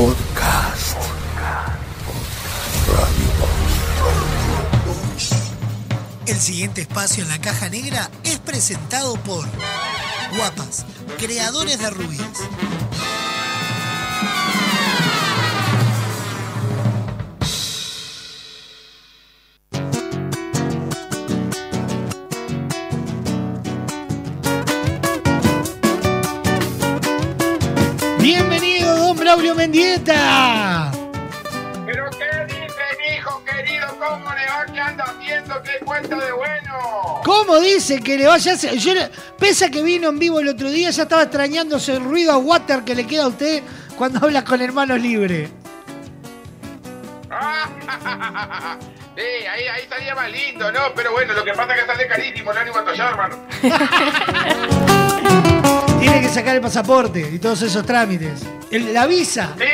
Podcast. El siguiente espacio en la caja negra es presentado por Guapas, creadores de rubias. Mendieta. ¿Pero qué dice mi hijo querido? ¿Cómo le va? ¿Qué anda haciendo? ¿Qué cuenta de bueno? ¿Cómo dice que le vaya a hacer? Yo, le- pese a que vino en vivo el otro día, ya estaba extrañándose el ruido a water que le queda a usted cuando habla con hermanos libres. Ah, sí, ahí, ahí salía más lindo, ¿no? Pero bueno, lo que pasa es que sale carísimo el ánimo a hermano. Tiene que sacar el pasaporte y todos esos trámites. El- la visa. Sí,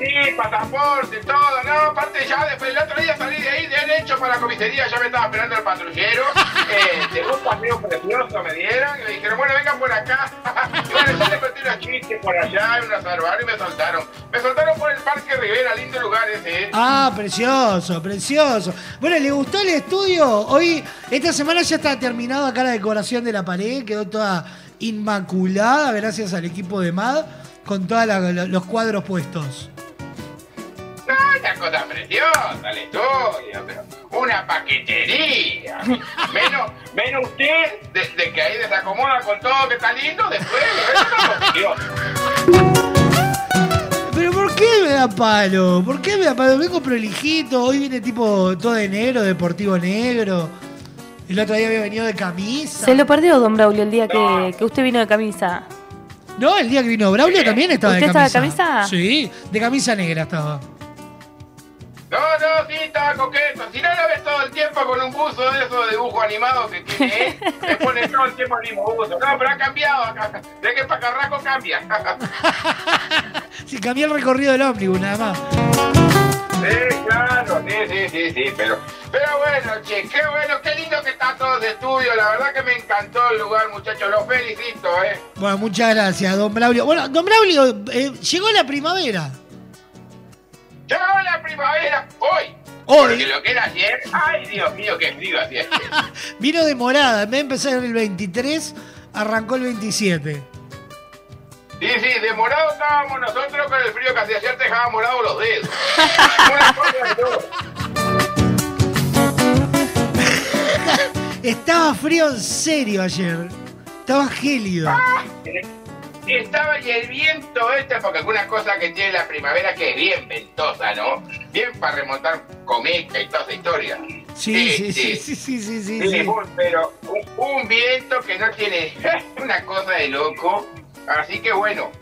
sí, pasaporte, todo, ¿no? Aparte ya después el otro día salí de ahí, derecho para la comisaría, ya me estaba esperando el patrullero. Eh, de un paseo precioso me dieron y me dijeron, bueno, vengan por acá. y bueno, yo le metí unos chistes por allá, unos barbaros y me soltaron. Me soltaron por el Parque Rivera, lindo lugar ese, ¿eh? Ah, precioso, precioso. Bueno, ¿le gustó el estudio? Hoy, esta semana ya está terminada acá la decoración de la pared, quedó toda inmaculada gracias al equipo de MAD con todos los cuadros puestos. Una cosa preciosa el estudio, pero una paquetería. Menos, menos usted, de, de que ahí desacomoda con todo que está lindo, después. Pero ¿por qué me da palo? ¿Por qué me da palo? Vengo prolijito, hoy viene tipo todo de negro, deportivo negro. El otro día había venido de camisa. Se lo perdió, don Braulio, el día que, que usted vino de camisa. No, el día que vino Braulio también estaba de ¿Usted estaba camisa. de camisa? Sí, de camisa negra estaba. No, no, sí, estaba coqueto. Si no lo ves todo el tiempo con un buzo de esos dibujos animados que tiene él, le pone todo el tiempo el mismo buzo. No, pero ha cambiado acá. De que para Carrasco cambia. Sí, cambié el recorrido del ómnibus, nada más. Sí, claro, sí, sí, sí, pero, pero bueno, che, qué bueno, qué lindo que está todo de estudio, la verdad que me encantó el lugar, muchachos, los felicito, eh. Bueno, muchas gracias, don Braulio. Bueno, don Braulio, eh, llegó la primavera. Llegó la primavera, hoy. Hoy. Porque lo que era ayer, ay Dios mío, qué frío hacía ayer. Vino demorada, en vez de empezar el 23, arrancó el 27. Sí, sí, de morado estábamos nosotros con el frío que hacía ayer, te dejaba morados los dedos. Una cosa de todo. Estaba frío en serio ayer. Estaba gélido. Estaba y el viento este, porque alguna cosa que tiene la primavera que es bien ventosa, ¿no? Bien para remontar cometa y toda esa historia. Sí, sí, sí, sí, sí, sí, sí. Sí, sí. un- pero un, un viento que no tiene una cosa de loco. Así que bueno,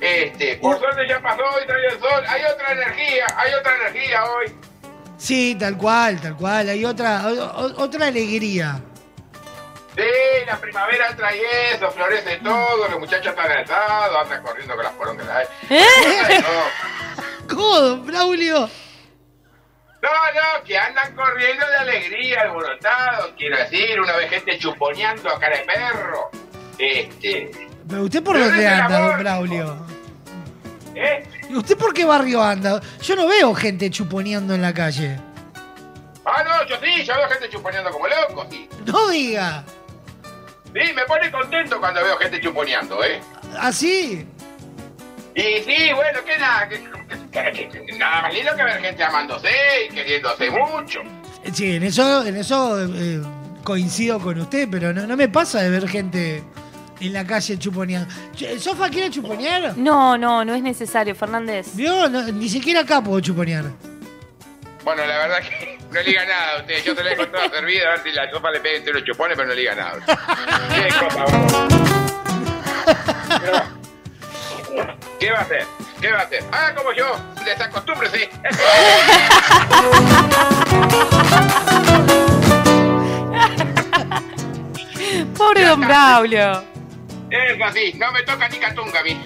este, por suerte ya pasó y trae el sol. Hay otra energía, hay otra energía hoy. Sí, tal cual, tal cual. Hay otra, o- o- otra alegría. Sí, la primavera trae eso, florece todo, los muchachos están alzados, andan corriendo con las porongas. ¿Eh? no. ¿Cómo, don Braulio? No, no, que andan corriendo de alegría, alborotados, quiero decir, una vez gente chuponeando a cara de perro. Este, ¿Pero usted por dónde anda, don. Braulio? ¿Eh? ¿Y usted por qué barrio anda? Yo no veo gente chuponeando en la calle. Ah, no, yo sí, yo veo gente chuponeando como loco, sí. No diga. Sí, me pone contento cuando veo gente chuponeando, ¿eh? ¿Así? Y sí, bueno, que nada, que, que- que- que nada más lindo que ver gente amándose y queriéndose mucho. Sí, en eso, en eso eh, coincido con usted, pero no, no me pasa de ver gente en la calle chuponeando. Ch- ¿Sofa quiere chuponear? No, no, no es necesario, Fernández. ¿Vio? No, ni siquiera acá puedo chuponear. Bueno, la verdad que no liga nada a usted. Yo te la he toda servida, a ver si la sopa le pega entre los chupones, pero no liga nada. Qué cosa, bárbaro. Pero, ¿Qué va a hacer? ¿Qué va a hacer? Haga como yo, desacostúmbrese. Pobre don Braulio. Es así, no me toca ni catunga a mí.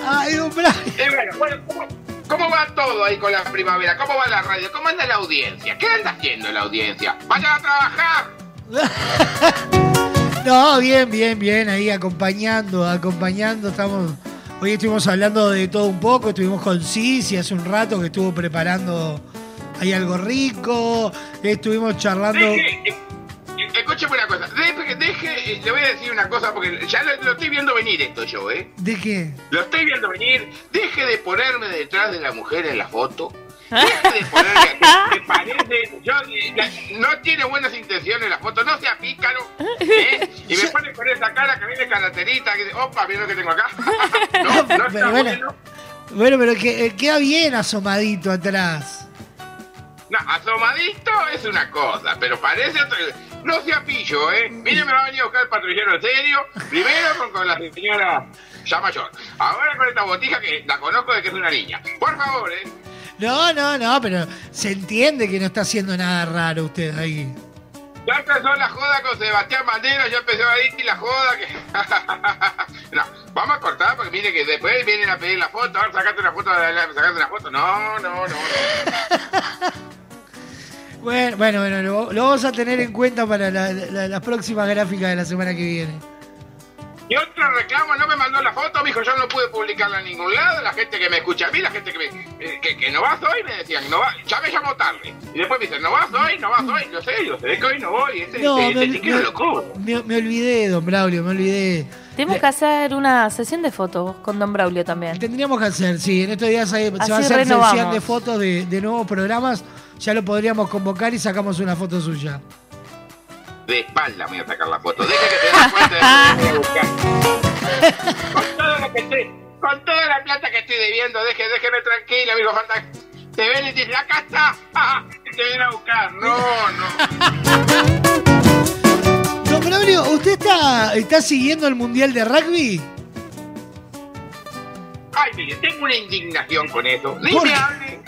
Ay, don. Y bueno, bueno, ¿cómo, cómo va todo ahí con la primavera? ¿Cómo va la radio? ¿Cómo anda la audiencia? ¿Qué anda haciendo la audiencia? ¡Vayan a trabajar! No, bien, bien, bien, ahí acompañando, acompañando, estamos Hoy estuvimos hablando de todo un poco, estuvimos con Cici hace un rato que estuvo preparando ahí algo rico, estuvimos charlando... Eh, eh, escúcheme una cosa, deje, eh, le voy a decir una cosa porque ya lo, lo estoy viendo venir esto yo, ¿eh? ¿De qué? Lo estoy viendo venir, deje de ponerme detrás de la mujer en la foto. Deje de ponerme que parece, yo, eh, la- no tiene buenas intenciones la foto, no sea pícaro, ¿eh? Y me pone con esa cara que viene caraterita, que dice, opa, mira lo que tengo acá. No, no Pero está bueno. bueno. Bueno, pero que, eh, queda bien asomadito atrás. No, asomadito es una cosa, pero parece otro... No sea pillo, ¿eh? Mire, me va a venir a buscar el patrullero en serio. Primero con, con la señora ya mayor. Ahora con esta botija que la conozco de que es una niña. Por favor, ¿eh? No, no, no, pero se entiende que no está haciendo nada raro usted ahí. Ya empezó la joda con Sebastián Bandera, ya empezó ahí la joda que... no, vamos a cortar porque mire que después vienen a pedir la foto, ahora sacate una foto, sacate una foto. No, no, no, no. Bueno, bueno, bueno, lo, lo vamos a tener en cuenta para la- la- las próximas gráficas de la semana que viene. Y otro reclamo, no me mandó la foto, mijo, yo no pude publicarla en ningún lado. La gente que me escucha a mí, la gente que me, eh, que, que no vas hoy, me decían, no va, ya me llamó tarde. Y después me dicen, no vas hoy, no vas hoy. Yo sé, yo sé que hoy no voy. Ese, No, ese, me, ese chiquillo me- loco. me- me olvidé, don Braulio, me olvidé. Tenemos que hacer una sesión de fotos con Don Braulio también. Tendríamos que hacer, sí, en estos días hay- se va a hacer renovamos. sesión de fotos de, de nuevos programas. Ya lo podríamos convocar y sacamos una foto suya. De espalda voy a sacar la foto. Deje que te des cuenta de que me voy a buscar. Con todo lo que estoy, con toda la plata que estoy debiendo, deje, déjeme tranquila, amigo, falta. Te ven y te dicen, acá está. Te vienen a buscar. No, no. Don Braulio, ¿usted está, está siguiendo el Mundial de Rugby? Ay, mire, tengo una indignación con eso. Ni ¿Por me hable.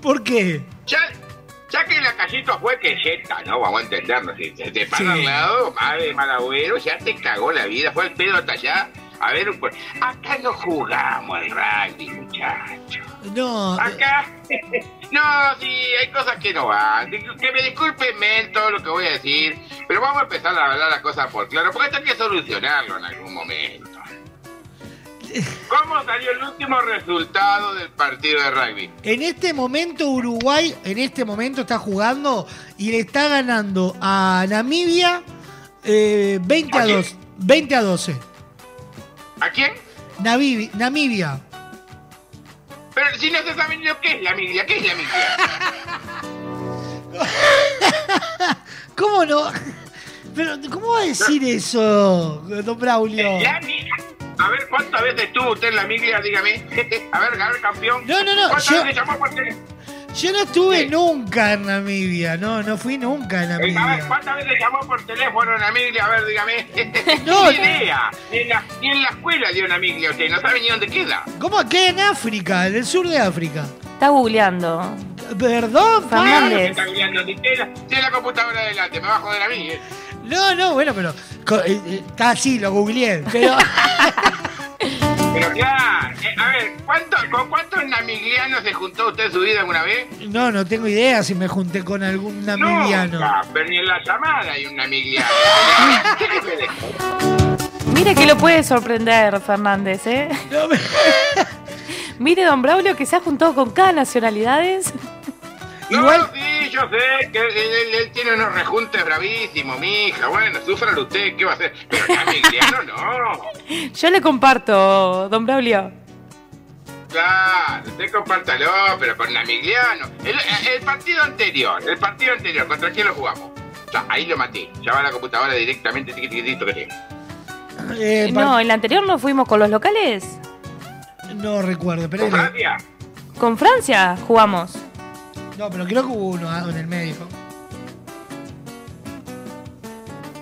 ¿Por qué? Ya, ya que la callito fue que yeta, ¿no? Vamos a entendernos. Si te, te para Sí. al lado, madre mal agüero, ya te cagó la vida. Fue el pedo hasta allá. A ver, pues, acá no jugamos al rugby, muchachos. No, Acá, no, sí, hay cosas que no van. Que me disculpen men, todo lo que voy a decir, pero vamos a empezar a hablar las cosas por claro, porque esto hay que solucionarlo en algún momento. ¿Cómo salió el último resultado del partido de rugby? en este momento Uruguay, en este momento está jugando y le está ganando a Namibia eh, 20 a ¿A quién? 2, 20 a 12. ¿A quién? Namibia. Pero si no se sabe ni lo que es la miglia, ¿qué es la miglia? ¿Cómo no? Pero, ¿cómo va a decir eso, don Braulio? La miglia. A ver, ¿cuántas veces estuvo usted en la miglia? Dígame. A ver, a ver, campeón. No, no, no, ¿Cuántas yo- veces llamó por teléfono? Yo no estuve Sí. nunca en Namibia, no, no fui nunca en A ver, Namibia. ¿cuántas veces llamó por teléfono en la miglia? A ver, dígame. No, ni idea. Ni en, la, ni en la escuela dio una miglia usted, no sabe ni dónde queda. ¿Cómo queda en África, en el sur de África? Está googleando. ¿Perdón. Claro está googleando, tiene la- computadora adelante, me bajo de la miglia. No, no, bueno, pero co- eh, eh, está así, lo googleé. Pero Pero claro, eh, a ver, ¿cuánto, ¿con cuántos namiglianos se juntó usted en su vida alguna vez? no, no tengo idea si me junté con algún namibiano. Nunca, pero ni en la llamada hay un namigliano. ¿Qué le puede Mire que lo puede sorprender, Fernández, ¿eh? No, me- Mire, Don Braulio, que se ha juntado con cada nacionalidades. No, Igual- sí, yo sé que él, él- él tiene unos rejuntes bravísimos, mija. Bueno, súfralo usted, ¿qué va a hacer? Pero namigliano no. Yo le comparto, Don Braulio. Claro, usted compártalo, pero con Namigliano. El, el partido anterior, el partido anterior, ¿contra quién lo jugamos? Ya, ahí lo maté. Ya va a la computadora directamente, tiquitito que tiene. eh, No, par- el anterior no fuimos con los locales. no recuerdo, pero ¿Con Francia? Con Francia jugamos. No, pero creo que hubo uno ah, en el medio.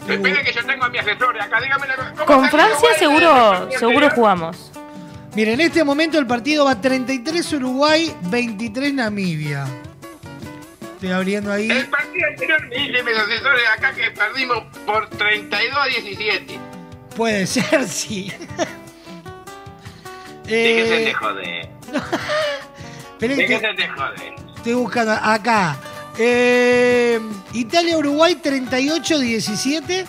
Espere que yo tengo a mi asesor acá, dígame la cosa. ¿Cómo Con Francia seguro, seguro jugamos. Mira, en este momento el partido va 33 Uruguay, 23 Namibia. Estoy abriendo ahí. El partido anterior me dicen mis asesores acá que perdimos por 32 a 17. Puede ser, sí. Déjese de eh, joder. esperen que Déjese de joder. Estoy buscando acá. Italia-Uruguay 38-17.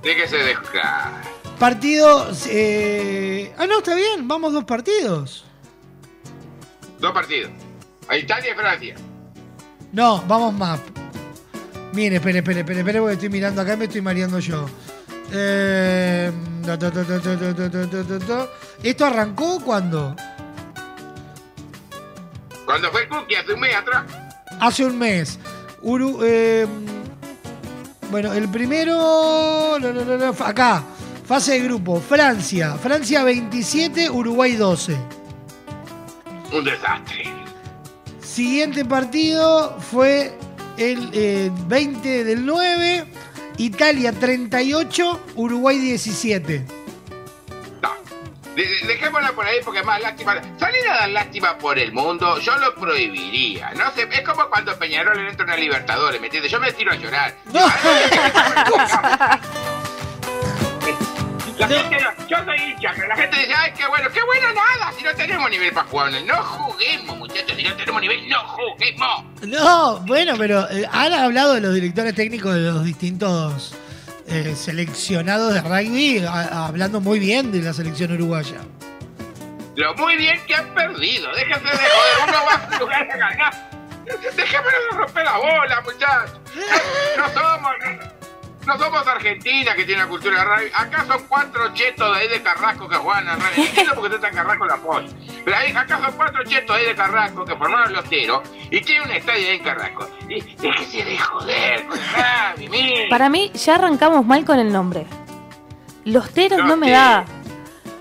¿De qué se deja? Partido. Ah, no, está bien. Vamos dos partidos. Dos partidos. A Italia y Francia. No, vamos más. Mire, espere, espere, espere, espere, porque estoy mirando acá y me estoy mareando yo. ¿Esto arrancó cuándo? Cuando fue Cookie hace un mes atrás. Hace un mes. Uru- eh, bueno, el primero. no, no, no, no, acá. Fase de grupo. Francia. Francia 27, Uruguay 12. Un desastre. Siguiente partido fue el eh, 20 del 9. Italia 38, Uruguay 17. De- de- dejémosla por ahí porque más lástima. Salir a dar lástima por el mundo, yo lo prohibiría. No sé, es como cuando Peñarol le entra una Libertadores, ¿me entiendes? Yo me tiro a llorar. No. La gente no- yo soy hincha, la gente dice, ay, qué bueno, qué bueno nada, si no tenemos nivel para jugar. No juguemos, muchachos, si no tenemos nivel, no juguemos. No, bueno, pero eh, han hablado de los directores técnicos de los distintos eh, seleccionados de rugby, hablando muy bien de la selección uruguaya. Lo muy bien que han perdido, déjense de joder, uno va a jugar a ganar. Déjenme romper la bola, muchachos. No somos... No somos Argentina que tiene una cultura de rugby. Acá son cuatro chetos de ahí de Carrasco que juegan al rugby. Entiendo porque está en Carrasco la apoyo. Pero ahí, acá son cuatro chetos ahí de Carrasco que formaron los teros y tienen un estadio ahí en Carrasco. Y déjese de joder con el rugby. Para mí ya arrancamos mal con el nombre. Los teros Los no me teros. da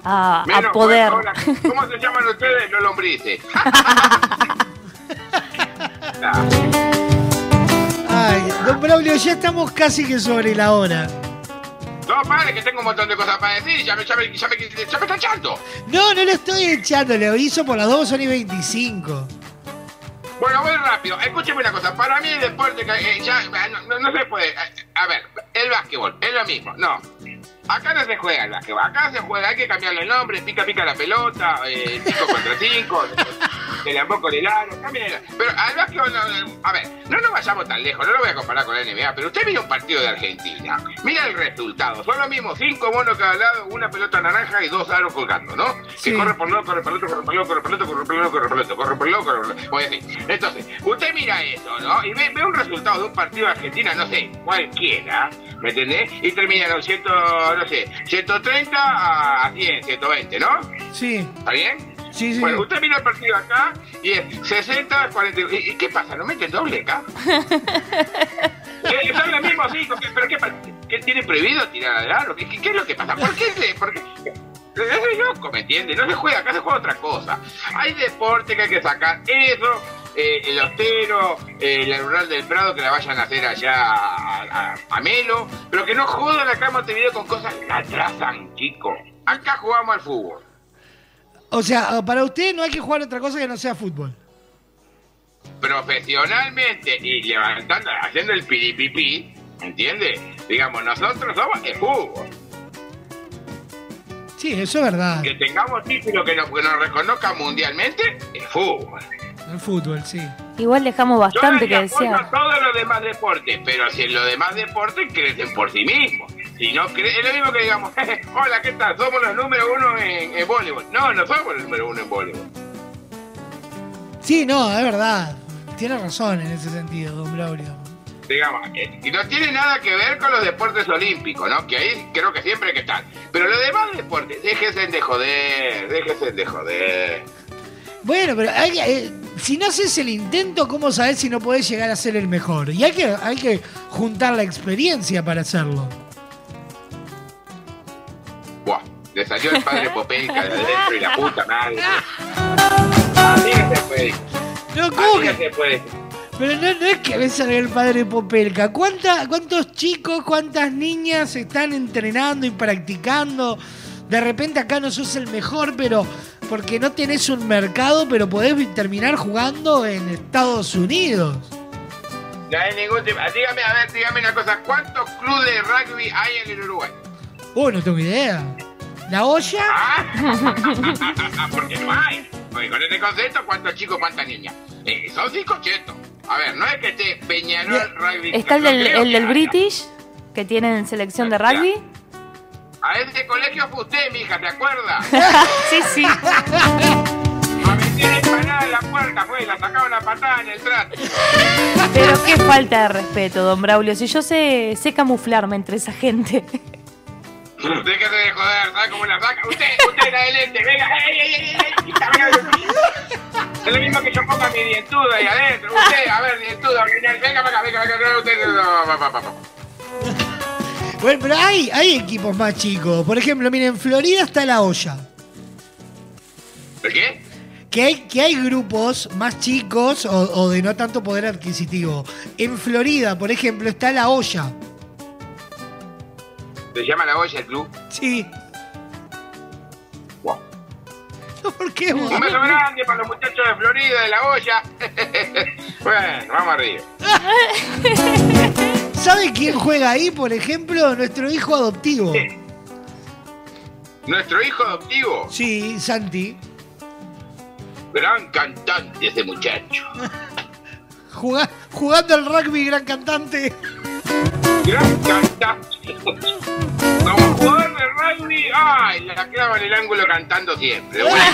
a, poder. hola. ¿Cómo se llaman ustedes? Los lombrices. Ay, don Braulio, ya estamos casi que sobre la hora. No, padre, que tengo un montón de cosas para decir. Ya me, ya me, ya me, ya me está echando. No, no lo estoy echando, le aviso por las 2 son y 25. Bueno, voy rápido. Escúcheme una cosa. Para mí el deporte eh, ya no, no- no se puede. A ver, el básquetbol es lo mismo. No. Acá no se juega el básquetbol. Acá se juega, hay que cambiarle el nombre, pica pica la pelota, 5 contra 5, el ambón con el aro. Pero al básquetbol, no, a ver, no nos vayamos tan lejos, no lo voy a comparar con la NBA, pero usted mira un partido de Argentina, mira el resultado, son lo mismo, cinco monos cada lado, una pelota naranja y dos aros colgando, ¿no? Que corre por lado, corre por el otro, corre por el otro, corre por el otro, corre por el otro, corre por el otro, corre por el otro, corre por el otro. Voy así. Entonces, usted mira eso, ¿no? Y ve, ve un resultado de un partido de Argentina, no sé, cualquiera, ¿me entendés? Y termina los 100, no sé, 130 a 100, 120, ¿no? Sí, ¿Está bien? sí, sí. Bueno, usted mira el partido acá y es 60, 40. ¿Y, qué pasa? ¿No meten doble acá? Son los mismos cinco, ¿qué- ¿pero qué pasa? ¿Qué tiene prohibido tirar al aro? ¿Qué, es lo que pasa? ¿Por qué? le- por qué? Es loco, ¿me entiende? No se juega, acá se juega otra cosa. Hay deporte que hay que sacar. Eso, eh, el hostero, eh, la rural del Prado, que la vayan a hacer allá a, a- a Melo, pero que no jodan acá en Montevideo con cosas que atrasan, chicos. Acá jugamos al fútbol. O sea, para usted no hay que jugar otra cosa que no sea fútbol. profesionalmente y levantando, haciendo el piripipí, ¿entiendes? Digamos, nosotros somos el fútbol. Sí, eso es verdad. Que tengamos título que nos, que nos reconozca mundialmente, el fútbol. El fútbol, sí. Igual dejamos bastante que desear. todos los demás deportes, pero si en los demás deportes crecen por sí mismos. Si no cre- es lo mismo que digamos, hola, ¿qué tal? Somos los número uno en, en voleibol. No, no somos los número uno en voleibol. Sí, no, es verdad. Tiene razón en ese sentido, don Braulio. digamos, eh, y no tiene nada que ver con los deportes olímpicos, ¿no? Que ahí creo que siempre hay que estar. Pero los demás deportes, déjense de joder, déjense de joder. Bueno, pero hay eh, si no haces el intento, ¿cómo sabes si no podés llegar a ser el mejor? Y hay que, hay que juntar la experiencia para hacerlo. Buah, le salió el padre Popelka de adentro y la puta madre. Así que se puede. No, ¿cómo Así que se puede. Pero no, no es que me salga el padre Popelka. ¿Cuánta- ¿Cuántos chicos, cuántas niñas están entrenando y practicando? De repente acá no sos el mejor, pero porque no tenés un mercado, pero podés terminar jugando en Estados Unidos. No hay ningún tema. Dígame, a ver, dígame una cosa. ¿Cuántos clubes de rugby hay en el Uruguay? Oh, no tengo idea. ¿La olla? Ah, porque no hay. Porque con este concepto, ¿cuántos chicos, cuántas niñas? Eh, son cinco chetos. A ver, no es que esté Peñarol Rugby. Está el del, el que del haya. British, que tienen selección de rugby. A ese colegio fue usted, mija, ¿te acuerdas? Sí, sí. A meter empanada en la puerta, fue, la sacaba una patada en el trato. Pero qué falta de respeto, don Braulio. Si yo sé, sé camuflarme entre esa gente. Déjate de joder, ¿sabes cómo la saca? Usted, usted la de lente, venga, ey, ey, ey, ey. Es lo mismo que yo ponga mi dientudo ahí adentro. Usted, a ver, dientudo, venga, venga venga, venga, venga, usted, Bueno, pero hay, hay equipos más chicos. Por ejemplo, miren, en Florida está la olla. ¿De qué? Que hay, que hay grupos más chicos o, o de no tanto poder adquisitivo. En Florida, por ejemplo, está la olla. Se llama la olla el club. Sí. Wow. ¿Por qué vos? Un beso grande para los muchachos de Florida, de la olla. bueno, vamos arriba. ¿Sabe quién juega ahí, por ejemplo? Nuestro hijo adoptivo. Nuestro hijo adoptivo, Sí, Santi. gran cantante ese muchacho. Juga- jugando al rugby, gran cantante. Gran cantante. Como jugador de rugby, ay, la clava en el ángulo cantando siempre. Bueno,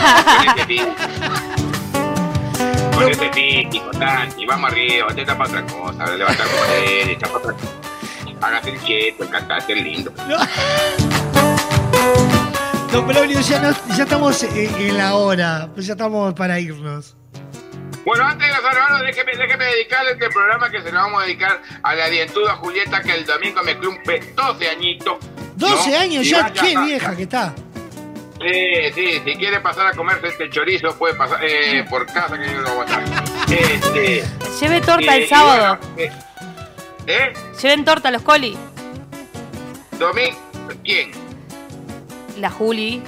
con ese físico. Con físico, Santi, vamos arriba, te para otra cosa, levantar poder, echa para otra cosa. Hágase el quieto, el cantante es lindo. Don Braulio, ya, estamos en, en la hora. Pues ya estamos para irnos. Bueno, antes de los hermanos, déjeme, déjeme dedicarle este programa que se lo vamos a dedicar a la dientuda Julieta que el domingo me cumple 12 añitos. 12 ¿no? años Y ya, qué vieja que está. Sí, sí, si quiere pasar a comerse este chorizo, puede pasar eh, por casa que yo lo voy a aguantar. Este, Lleve torta eh, el y sábado. bueno, eh, ¿Eh? Lleven torta los coli. Domingo, ¿quién? La Juli.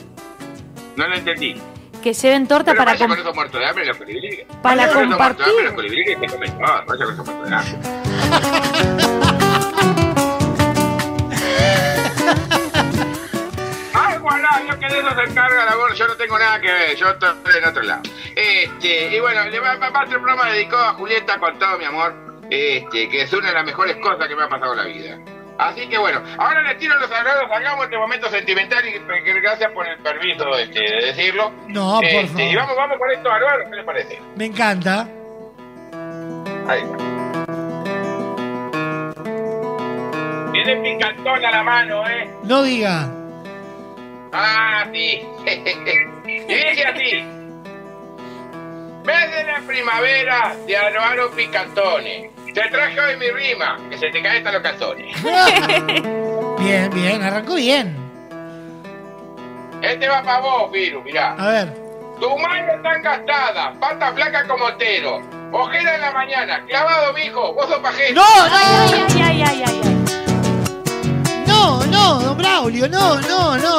No lo entendí. Que lleven torta Pero para, vaya com- con esos muertos de hambre colibríes. para Vaya con esos muertos de hambre los compartir. colibríes y se comen todo. Vaya con esos muertos de hambre. Voilà, yo que de eso se encarga la voz, yo no tengo nada que ver, yo estoy en otro lado. Este, y bueno, le va, a ser un programa dedicado a Julieta con todo mi amor, este, que es una de las mejores cosas que me ha pasado en la vida. Así que bueno, ahora les tiro los sagrados, hagamos este momento sentimental y gracias por el permiso este, de decirlo. No, por Este, favor. Y vamos, vamos con esto, Álvaro, ¿qué les parece? Me encanta. Ahí está. Tiene picantona la mano, ¿eh? No diga. Ah, sí. y dice así. Mes de la primavera de Aro Picantone. Te traje hoy mi rima, que se te caen hasta los calzones. Bien, bien, arrancó bien. Este va para vos, Viru, mirá. A ver. Tu mano tan gastada, pata flaca como Otero. Ojera en la mañana, clavado, mijo, vos sos pajero. No, no, Ay, ay, ay, ay, ay, ay. no, no, don Braulio, no, no, no, no, no, no,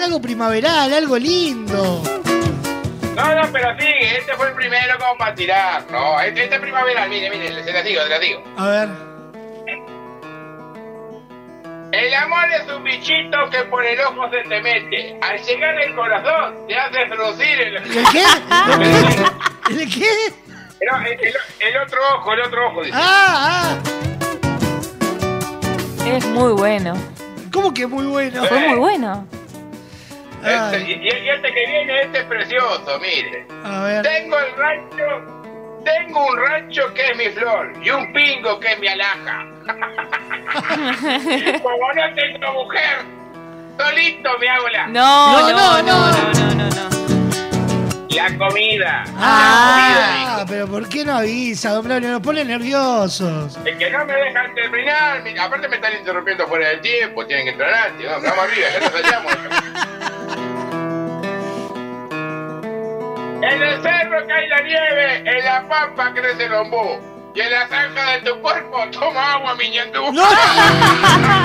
algo primaveral, algo lindo. No, no, pero sí, este fue el primero como para tirar. No, este, este es primaveral, mire, mire, se las digo, se las digo. A ver. El amor es un bichito que por el ojo se te mete. Al llegar el corazón te hace fruncir el... ¿El qué? ¿El qué? El, el- el otro ojo, el otro ojo, dice. Ah, ah. Es muy bueno. ¿Cómo que muy bueno? Fue muy bueno. Este, y, y este que viene, este es precioso, mire. a ver. Tengo el rancho, tengo un rancho que es mi flor y un pingo que es mi alhaja. Como no tengo mujer, solito me hago la, No, No, no, no, no, no. no, no, no. la comida. Ah, La comida, pero ¿por qué no avisa, don Braulio? Nos pone nerviosos. Es que no me dejan terminar. mi- Aparte me están interrumpiendo fuera del tiempo. Tienen que entrar antes. Vamos, vamos arriba, ya nos hallamos. En el cerro cae la nieve, en la pampa crece el ombú. Y en la zanja de tu cuerpo toma agua, miñandú. ¡No!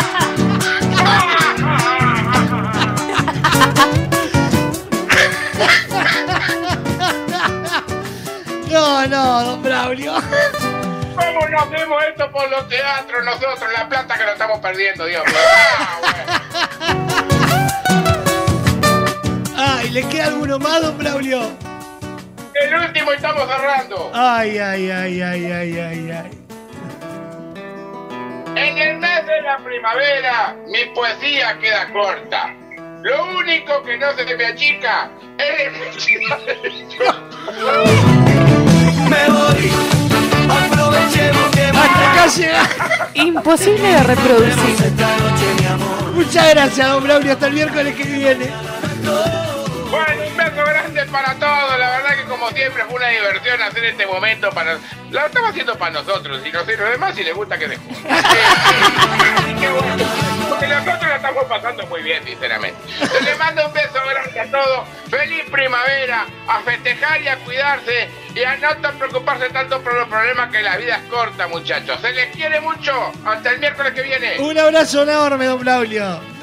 No, no, don Braulio. ¿Cómo nos vemos esto por los teatros nosotros? La plata que nos estamos perdiendo, Dios mío. Ah, Ay, ¿le queda alguno más, don Braulio? El último estamos cerrando. Ay, ay, ay, ay, ay, ay, ay. En el mes de la primavera, mi poesía queda corta. Lo único que no se me achica es el Me voy, aprovechemos que Hasta acá llega. Imposible de reproducir. esta noche, mi amor. Muchas gracias, don Braulio. Hasta el miércoles que viene. Bueno, un beso grande para todos. Siempre fue una diversión hacer este momento para... Lo estamos haciendo para nosotros y no sé los demás si les gusta que se porque nosotros la estamos pasando muy bien, sinceramente. Yo les mando un beso grande a todos. Feliz primavera. A festejar y a cuidarse. Y a no tan preocuparse tanto por los problemas que la vida es corta, muchachos. Se les quiere mucho. Hasta el miércoles que viene. Un abrazo enorme, don Braulio.